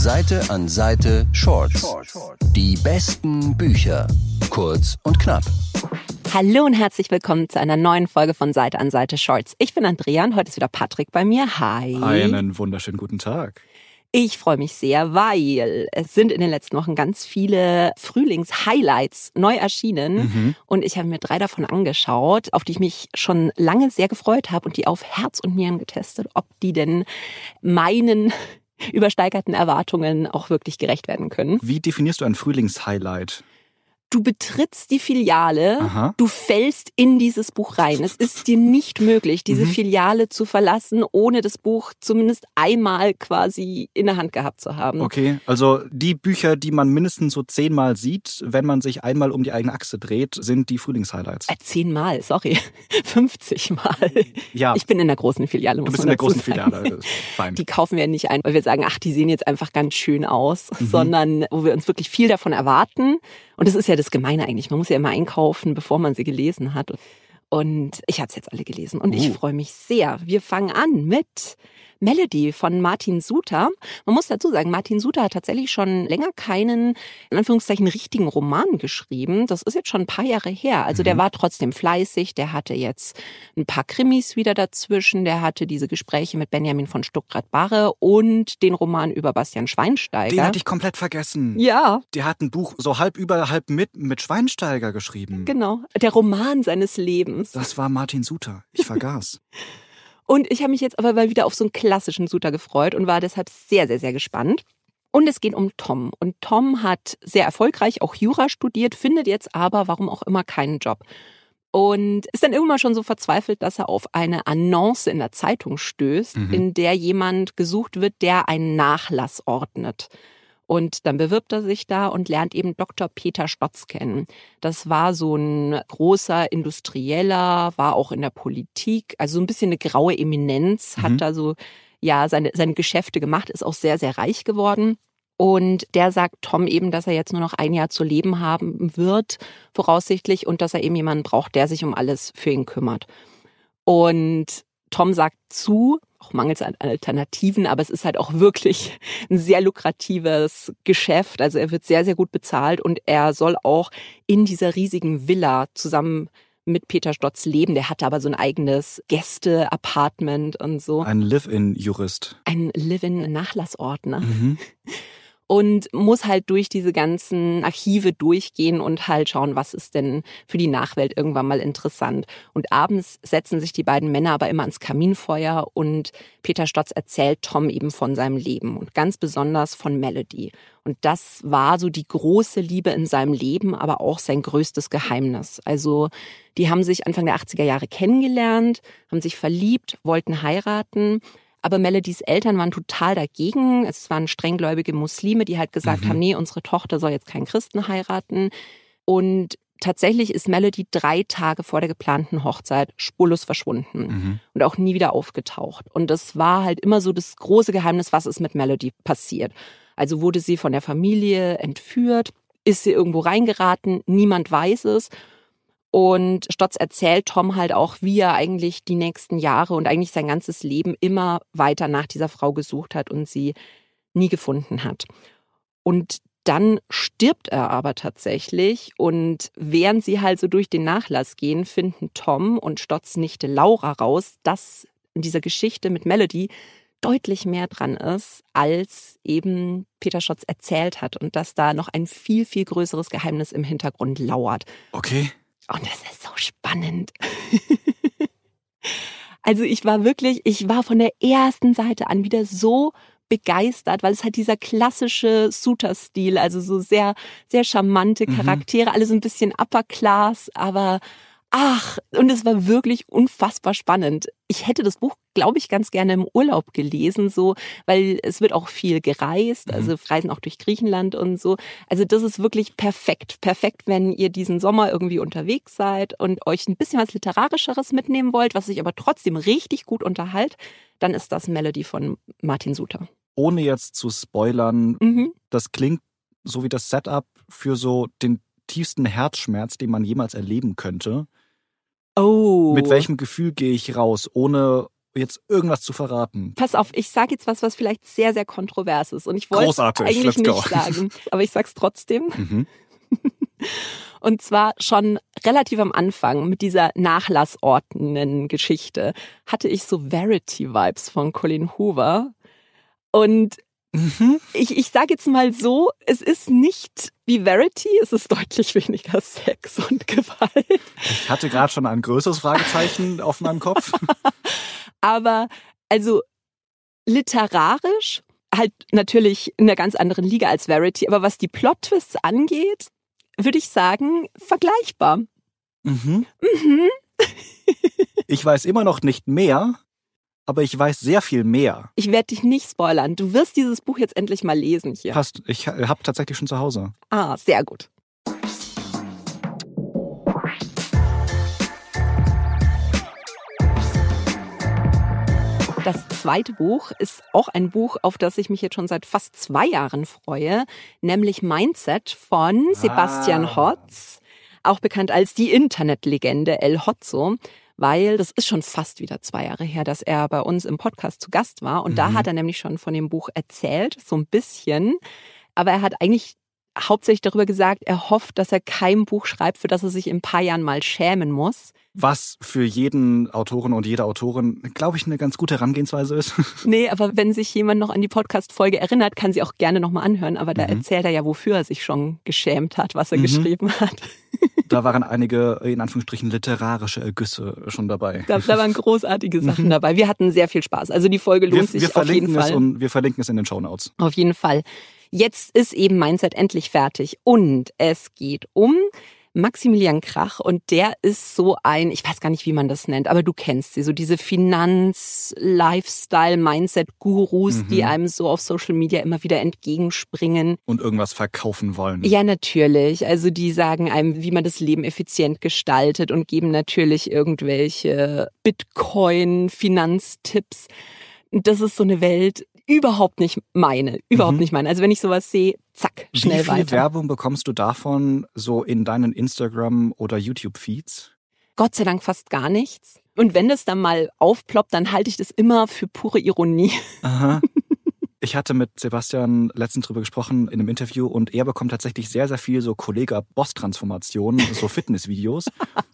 Seite an Seite Shorts. Die besten Bücher. Kurz und knapp. Hallo und herzlich willkommen zu einer neuen Folge von Seite an Seite Shorts. Ich bin Andrea und heute ist wieder Patrick bei mir. Hi. Einen wunderschönen guten Tag. Ich freue mich sehr, weil es sind in den letzten Wochen ganz viele Frühlings-Highlights neu erschienen Mhm. und ich habe mir drei davon angeschaut, auf die ich mich schon lange sehr gefreut habe und die auf Herz und Nieren getestet, ob die denn meinen übersteigerten Erwartungen auch wirklich gerecht werden können. Wie definierst du ein Frühlingshighlight? Du betrittst die Filiale, Aha. du fällst in dieses Buch rein. Es ist dir nicht möglich, diese Mhm. Filiale zu verlassen, ohne das Buch zumindest einmal quasi in der Hand gehabt zu haben. Okay, also die Bücher, die man mindestens so zehnmal sieht, wenn man sich einmal um die eigene Achse dreht, sind die Frühlingshighlights. Äh, Zehnmal, sorry. 50 Mal. Ja, Ich bin in der großen Filiale, du bist man in der großen sagen. Filiale. Fein. Die kaufen wir nicht ein, weil wir sagen, ach, die sehen jetzt einfach ganz schön aus, Mhm. sondern wo wir uns wirklich viel davon erwarten. Und das ist ja das Gemeine eigentlich. Man muss ja immer einkaufen, bevor man sie gelesen hat. Und ich habe es jetzt alle gelesen und ich Uh. freue mich sehr. Wir fangen an mit Melody von Martin Suter. Man muss dazu sagen, Martin Suter hat tatsächlich schon länger keinen, in Anführungszeichen, richtigen Roman geschrieben. Das ist jetzt schon ein paar Jahre her. Also der Mhm. war trotzdem fleißig. Der hatte jetzt ein paar Krimis wieder dazwischen. Der hatte diese Gespräche mit Benjamin von Stuckrad-Barre und den Roman über Bastian Schweinsteiger. Den hatte ich komplett vergessen. ja, Der hat ein Buch so halb über, halb mit mit Schweinsteiger geschrieben. genau. Der Roman seines Lebens. Das war Martin Suter. Ich vergaß. Und ich habe mich jetzt aber mal wieder auf so einen klassischen Suter gefreut und war deshalb sehr, sehr, sehr gespannt. Und es geht um Tom. Und Tom hat sehr erfolgreich auch Jura studiert, findet jetzt aber, warum auch immer, keinen Job. Und ist dann irgendwann schon so verzweifelt, dass er auf eine Annonce in der Zeitung stößt, Mhm. in der jemand gesucht wird, der einen Nachlass ordnet. Und dann bewirbt er sich da und lernt eben Dr. Peter Stotz kennen. Das war so ein großer Industrieller, war auch in der Politik, also so ein bisschen eine graue Eminenz, Mhm. hat da so ja seine, seine Geschäfte gemacht, ist auch sehr, sehr reich geworden. Und der sagt Tom eben, dass er jetzt nur noch ein Jahr zu leben haben wird, voraussichtlich, und dass er eben jemanden braucht, der sich um alles für ihn kümmert. Und Tom sagt zu, auch mangels an Alternativen, aber es ist halt auch wirklich ein sehr lukratives Geschäft. Also er wird sehr, sehr gut bezahlt und er soll auch in dieser riesigen Villa zusammen mit Peter Stotz leben. Der hatte aber so ein eigenes Gäste-Apartment und so. Ein Live-In-Jurist. Ein Live-in-Nachlassordner Mhm. und muss halt durch diese ganzen Archive durchgehen und halt schauen, was ist denn für die Nachwelt irgendwann mal interessant. Und abends setzen sich die beiden Männer aber immer ans Kaminfeuer und Peter Stotz erzählt Tom eben von seinem Leben und ganz besonders von Melody. Und das war so die große Liebe in seinem Leben, aber auch sein größtes Geheimnis. Also die haben sich Anfang der 80er Jahre kennengelernt, haben sich verliebt, wollten heiraten. Aber Melodies Eltern waren total dagegen. Es waren strenggläubige Muslime, die halt gesagt Mhm. haben, nee, unsere Tochter soll jetzt keinen Christen heiraten. Und tatsächlich ist Melody drei Tage vor der geplanten Hochzeit spurlos verschwunden Mhm. und auch nie wieder aufgetaucht. Und das war halt immer so das große Geheimnis, was ist mit Melody passiert. Also wurde sie von der Familie entführt, ist sie irgendwo reingeraten, niemand weiß es. Und Stotz erzählt Tom halt auch, wie er eigentlich die nächsten Jahre und eigentlich sein ganzes Leben immer weiter nach dieser Frau gesucht hat und sie nie gefunden hat. Und dann stirbt er aber tatsächlich und während sie halt so durch den Nachlass gehen, finden Tom und Stotz Nichte Laura raus, dass in dieser Geschichte mit Melody deutlich mehr dran ist, als eben Peter Stotz erzählt hat und dass da noch ein viel, viel größeres Geheimnis im Hintergrund lauert. Okay. Und das ist so spannend. also ich war wirklich, ich war von der ersten Seite an wieder so begeistert, weil es halt dieser klassische Suter-Stil, also so sehr, sehr charmante Mhm. Charaktere, alles ein bisschen upper class, aber ach, und es war wirklich unfassbar spannend. Ich hätte das Buch, glaube ich, ganz gerne im Urlaub gelesen, so, weil es wird auch viel gereist, Mhm. also reisen auch durch Griechenland und so. Also das ist wirklich perfekt. Perfekt, wenn ihr diesen Sommer irgendwie unterwegs seid und euch ein bisschen was Literarischeres mitnehmen wollt, was sich aber trotzdem richtig gut unterhält, dann ist das Melody von Martin Suter. Ohne jetzt zu spoilern, Mhm. das klingt so wie das Setup für so den tiefsten Herzschmerz, den man jemals erleben könnte. Oh. Mit welchem Gefühl gehe ich raus, ohne jetzt irgendwas zu verraten. Pass auf, ich sage jetzt was, was vielleicht sehr, sehr kontrovers ist. Und ich wollte es eigentlich nicht sagen, aber ich sag's trotzdem. Mhm. Und zwar schon relativ am Anfang mit dieser nachlassordnenden Geschichte hatte ich so Verity-Vibes von Colin Hoover. Und Mhm. ich, ich sage jetzt mal so, es ist nicht wie Verity, es ist deutlich weniger Sex und Gewalt. Ich hatte gerade schon ein größeres Fragezeichen auf meinem Kopf. Aber also literarisch halt natürlich in einer ganz anderen Liga als Verity, aber was die Plot-Twists angeht, würde ich sagen, vergleichbar. Mhm. Mhm. Ich weiß immer noch nicht mehr, aber ich weiß sehr viel mehr. Ich werde dich nicht spoilern. Du wirst dieses Buch jetzt endlich mal lesen hier. Passt. Ich habe tatsächlich schon zu Hause. Ah, sehr gut. Das zweite Buch ist auch ein Buch, auf das ich mich jetzt schon seit fast zwei Jahren freue, nämlich Mindset von Sebastian Ah. Hotz, auch bekannt als die Internetlegende El Hotzo, weil das ist schon fast wieder zwei Jahre her, dass er bei uns im Podcast zu Gast war. Und da Mhm. hat er nämlich schon von dem Buch erzählt, so ein bisschen. Aber er hat eigentlich hauptsächlich darüber gesagt, er hofft, dass er kein Buch schreibt, für das er sich in ein paar Jahren mal schämen muss. Was für jeden Autoren und jede Autorin, glaube ich, eine ganz gute Herangehensweise ist. Nee, aber wenn sich jemand noch an die Podcast-Folge erinnert, kann sie auch gerne nochmal anhören. Aber da Mhm. erzählt er ja, wofür er sich schon geschämt hat, was er Mhm. geschrieben hat. Da waren einige, in Anführungsstrichen, literarische Ergüsse schon dabei. Da, da waren großartige Sachen dabei. Wir hatten sehr viel Spaß. Also die Folge lohnt Wir, sich wir auf jeden verlinken es Fall. und wir verlinken es in den Shownotes. Auf jeden Fall. Jetzt ist eben Mindset endlich fertig und es geht um Maximilian Krach und der ist so ein, ich weiß gar nicht, wie man das nennt, aber du kennst sie, so diese Finanz-, Lifestyle-, Mindset-Gurus, Mhm. die einem so auf Social Media immer wieder entgegenspringen. Und irgendwas verkaufen wollen. Ja, natürlich. Also die sagen einem, wie man das Leben effizient gestaltet und geben natürlich irgendwelche Bitcoin-Finanztipps. Das ist so eine Welt überhaupt nicht meine, überhaupt Mhm. nicht meine. Also wenn ich sowas sehe, zack, schnell Wie viel weiter. Werbung bekommst du davon so in deinen Instagram- oder YouTube-Feeds? Gott sei Dank fast gar nichts. Und wenn das dann mal aufploppt, dann halte ich das immer für pure Ironie. Aha. Ich hatte mit Sebastian letztens drüber gesprochen in einem Interview und er bekommt tatsächlich sehr, sehr viel so Kollega-Boss-Transformationen, so Fitnessvideos.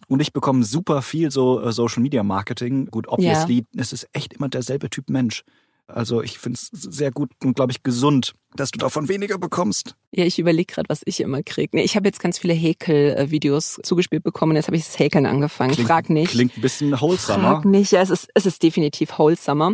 und ich bekomme super viel so äh, Social-Media-Marketing. Gut, obviously, es ist echt immer derselbe Typ Mensch. Also ich finde es sehr gut und glaube ich gesund, dass du davon weniger bekommst. Ja, ich überlege gerade, was ich immer kriege. Nee, ich habe jetzt ganz viele Häkel-Videos zugespielt bekommen. Jetzt habe ich das Häkeln angefangen. Klingt- Frag nicht. Klingt ein bisschen wholesomer. Frag nicht, ja, es ist, es ist definitiv wholesomer.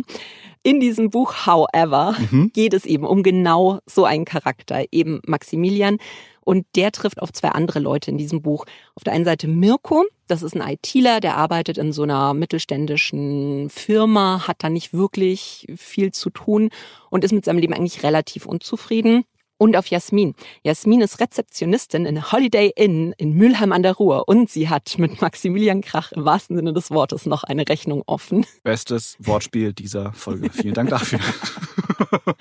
In diesem Buch, however, Mhm. geht es eben um genau so einen Charakter, eben Maximilian. Und der trifft auf zwei andere Leute in diesem Buch. Auf der einen Seite Mirko, das ist ein ITler, der arbeitet in so einer mittelständischen Firma, hat da nicht wirklich viel zu tun und ist mit seinem Leben eigentlich relativ unzufrieden. Und auf Jasmin. Jasmin ist Rezeptionistin in Holiday Inn in Mülheim an der Ruhr und sie hat mit Maximilian Krach im wahrsten Sinne des Wortes noch eine Rechnung offen. Bestes Wortspiel dieser Folge. Vielen Dank dafür.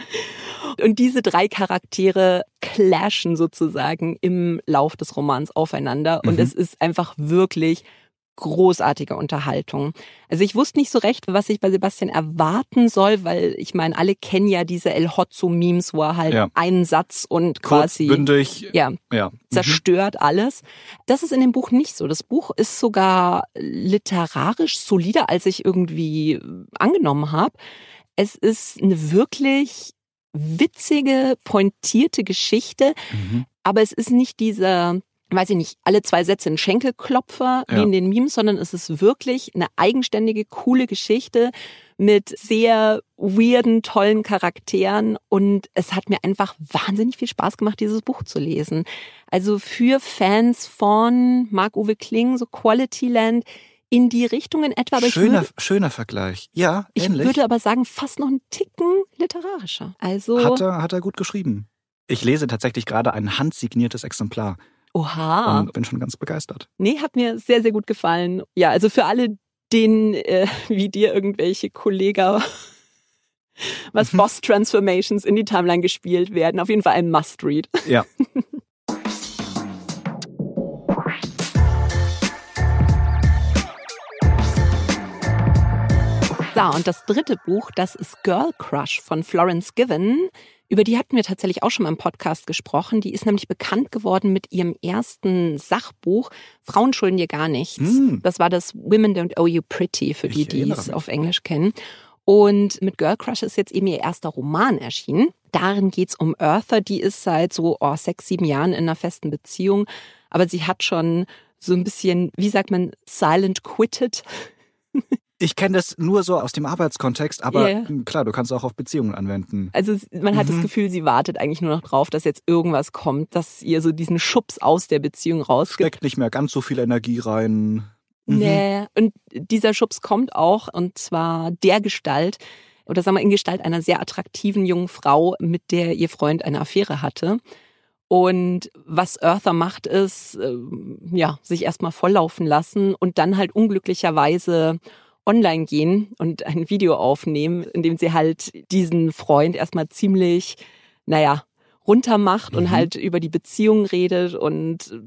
Und diese drei Charaktere clashen sozusagen im Lauf des Romans aufeinander. Und Mhm. es ist einfach wirklich großartige Unterhaltung. Also ich wusste nicht so recht, was ich bei Sebastian erwarten soll, weil ich meine, alle kennen ja diese El Hotzo-Memes, wo er halt Ja. einen Satz und Kurz, quasi bündig. ja, Ja. Mhm. zerstört alles. Das ist in dem Buch nicht so. Das Buch ist sogar literarisch solider, als ich irgendwie angenommen habe. Es ist eine wirklich witzige, pointierte Geschichte, Mhm. aber es ist nicht dieser, weiß ich nicht, alle zwei Sätze ein Schenkelklopfer wie Ja. in den Memes, sondern es ist wirklich eine eigenständige, coole Geschichte mit sehr weirden, tollen Charakteren und es hat mir einfach wahnsinnig viel Spaß gemacht, dieses Buch zu lesen. Also für Fans von Marc-Uwe Kling, so Quality Land, in die Richtung in etwa, aber Schöner, würde, schöner Vergleich. Ja, ich ähnlich. würde aber sagen, fast noch einen Ticken literarischer. Also, Hat er, hat er gut geschrieben. Ich lese tatsächlich gerade ein handsigniertes Exemplar oha. und bin schon ganz begeistert. Nee, hat mir sehr, sehr gut gefallen. Ja, also für alle, denen äh, wie dir irgendwelche Kollegen was Mhm. Boss Transformations in die Timeline gespielt werden, auf jeden Fall ein Must-Read. Ja. So, und das dritte Buch, das ist Girl Crush von Florence Given. Über die hatten wir tatsächlich auch schon mal im Podcast gesprochen. Die ist nämlich bekannt geworden mit ihrem ersten Sachbuch Frauen schulden dir gar nichts. Hm. Das war das Women Don't Owe You Pretty, für die, Ich die es auf Englisch kennen. Und mit Girl Crush ist jetzt eben ihr erster Roman erschienen. Darin geht's um Eartha, die ist seit so oh, sechs, sieben Jahren in einer festen Beziehung. Aber sie hat schon so ein bisschen, wie sagt man, silent quitted. Ich kenne das nur so aus dem Arbeitskontext, aber mh, klar, du kannst es auch auf Beziehungen anwenden. Also man hat das Mhm. Gefühl, sie wartet eigentlich nur noch drauf, dass jetzt irgendwas kommt, dass ihr so diesen Schubs aus der Beziehung rausgibt. Steckt nicht mehr ganz so viel Energie rein. Mhm. Nee. Und dieser Schubs kommt auch, und zwar der Gestalt, oder sagen wir in Gestalt einer sehr attraktiven jungen Frau, mit der ihr Freund eine Affäre hatte. Und was Eartha macht, ist, ähm, ja, sich erstmal volllaufen lassen und dann halt unglücklicherweise online gehen und ein Video aufnehmen, in dem sie halt diesen Freund erstmal ziemlich, naja, runtermacht und Mhm. halt über die Beziehung redet und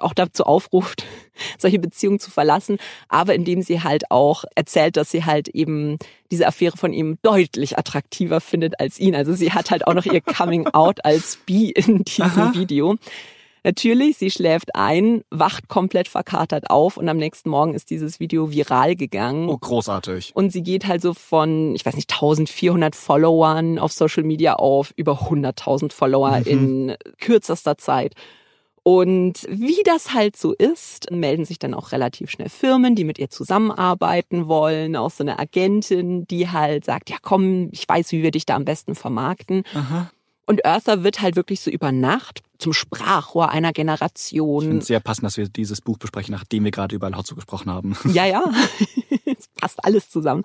auch dazu aufruft, solche Beziehungen zu verlassen, aber indem sie halt auch erzählt, dass sie halt eben diese Affäre von ihm deutlich attraktiver findet als ihn. Also sie hat halt auch noch ihr Coming Out als Bi in diesem Aha. Video. Natürlich, sie schläft ein, wacht komplett verkatert auf und am nächsten Morgen ist dieses Video viral gegangen. Oh, großartig. Und sie geht halt so von, ich weiß nicht, 1400 Followern auf Social Media auf über 100.000 Follower Mhm. in kürzester Zeit. Und wie das halt so ist, melden sich dann auch relativ schnell Firmen, die mit ihr zusammenarbeiten wollen, auch so eine Agentin, die halt sagt, ja komm, ich weiß, wie wir dich da am besten vermarkten. Aha. Und Eartha wird halt wirklich so über Nacht zum Sprachrohr einer Ich finde Generation. es sehr passend, dass wir dieses Buch besprechen, nachdem wir gerade über Lotso gesprochen haben. Ja, ja. es passt alles zusammen.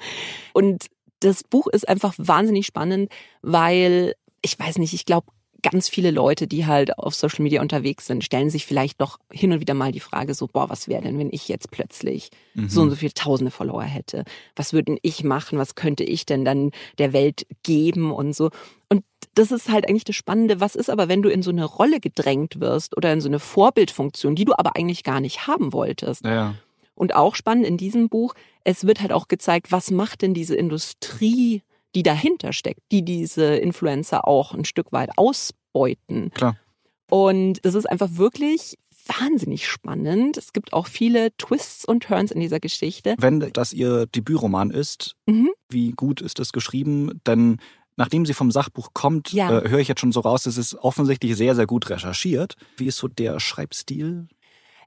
Und das Buch ist einfach wahnsinnig spannend, weil ich weiß nicht, ich glaube, ganz viele Leute, die halt auf Social Media unterwegs sind, stellen sich vielleicht doch hin und wieder mal die Frage so, boah, was wäre denn, wenn ich jetzt plötzlich Mhm. so und so viele tausende Follower hätte? Was würde ich machen? Was könnte ich denn dann der Welt geben und so? Und das ist halt eigentlich das Spannende. Was ist aber, wenn du in so eine Rolle gedrängt wirst oder in so eine Vorbildfunktion, die du aber eigentlich gar nicht haben wolltest? Ja. Und auch spannend in diesem Buch, es wird halt auch gezeigt, was macht denn diese Industrie, die dahinter steckt, die diese Influencer auch ein Stück weit ausbeuten. Klar. Und das ist einfach wirklich wahnsinnig spannend. Es gibt auch viele Twists und Turns in dieser Geschichte. Wenn das ihr Debütroman ist, Mhm. wie gut ist es geschrieben? Denn nachdem sie vom Sachbuch kommt, Ja. äh, höre ich jetzt schon so raus, es ist offensichtlich sehr, sehr gut recherchiert. Wie ist so der Schreibstil?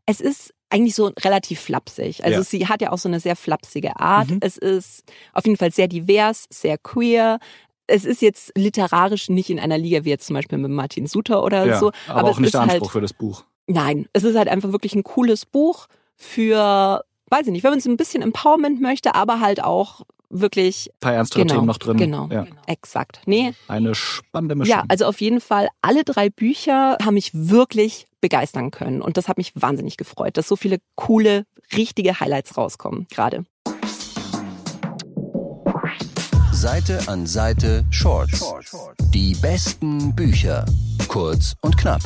Es ist eigentlich so relativ flapsig. Also Ja. sie hat ja auch so eine sehr flapsige Art. Mhm. Es ist auf jeden Fall sehr divers, sehr queer. Es ist jetzt literarisch nicht in einer Liga wie jetzt zum Beispiel mit Martin Suter oder ja, so. aber, auch es nicht ist der Anspruch halt, für das Buch. Nein, es ist halt einfach wirklich ein cooles Buch für, weiß ich nicht, wenn man so ein bisschen Empowerment möchte, aber halt auch wirklich Ein paar ernstere genau, Themen noch drin. Genau, Ja. exakt. Nee, Eine spannende Mischung. ja, also auf jeden Fall, alle drei Bücher haben mich wirklich begeistern können. Und das hat mich wahnsinnig gefreut, dass so viele coole, richtige Highlights rauskommen gerade. Seite an Seite Shorts. Die besten Bücher. Kurz und knapp.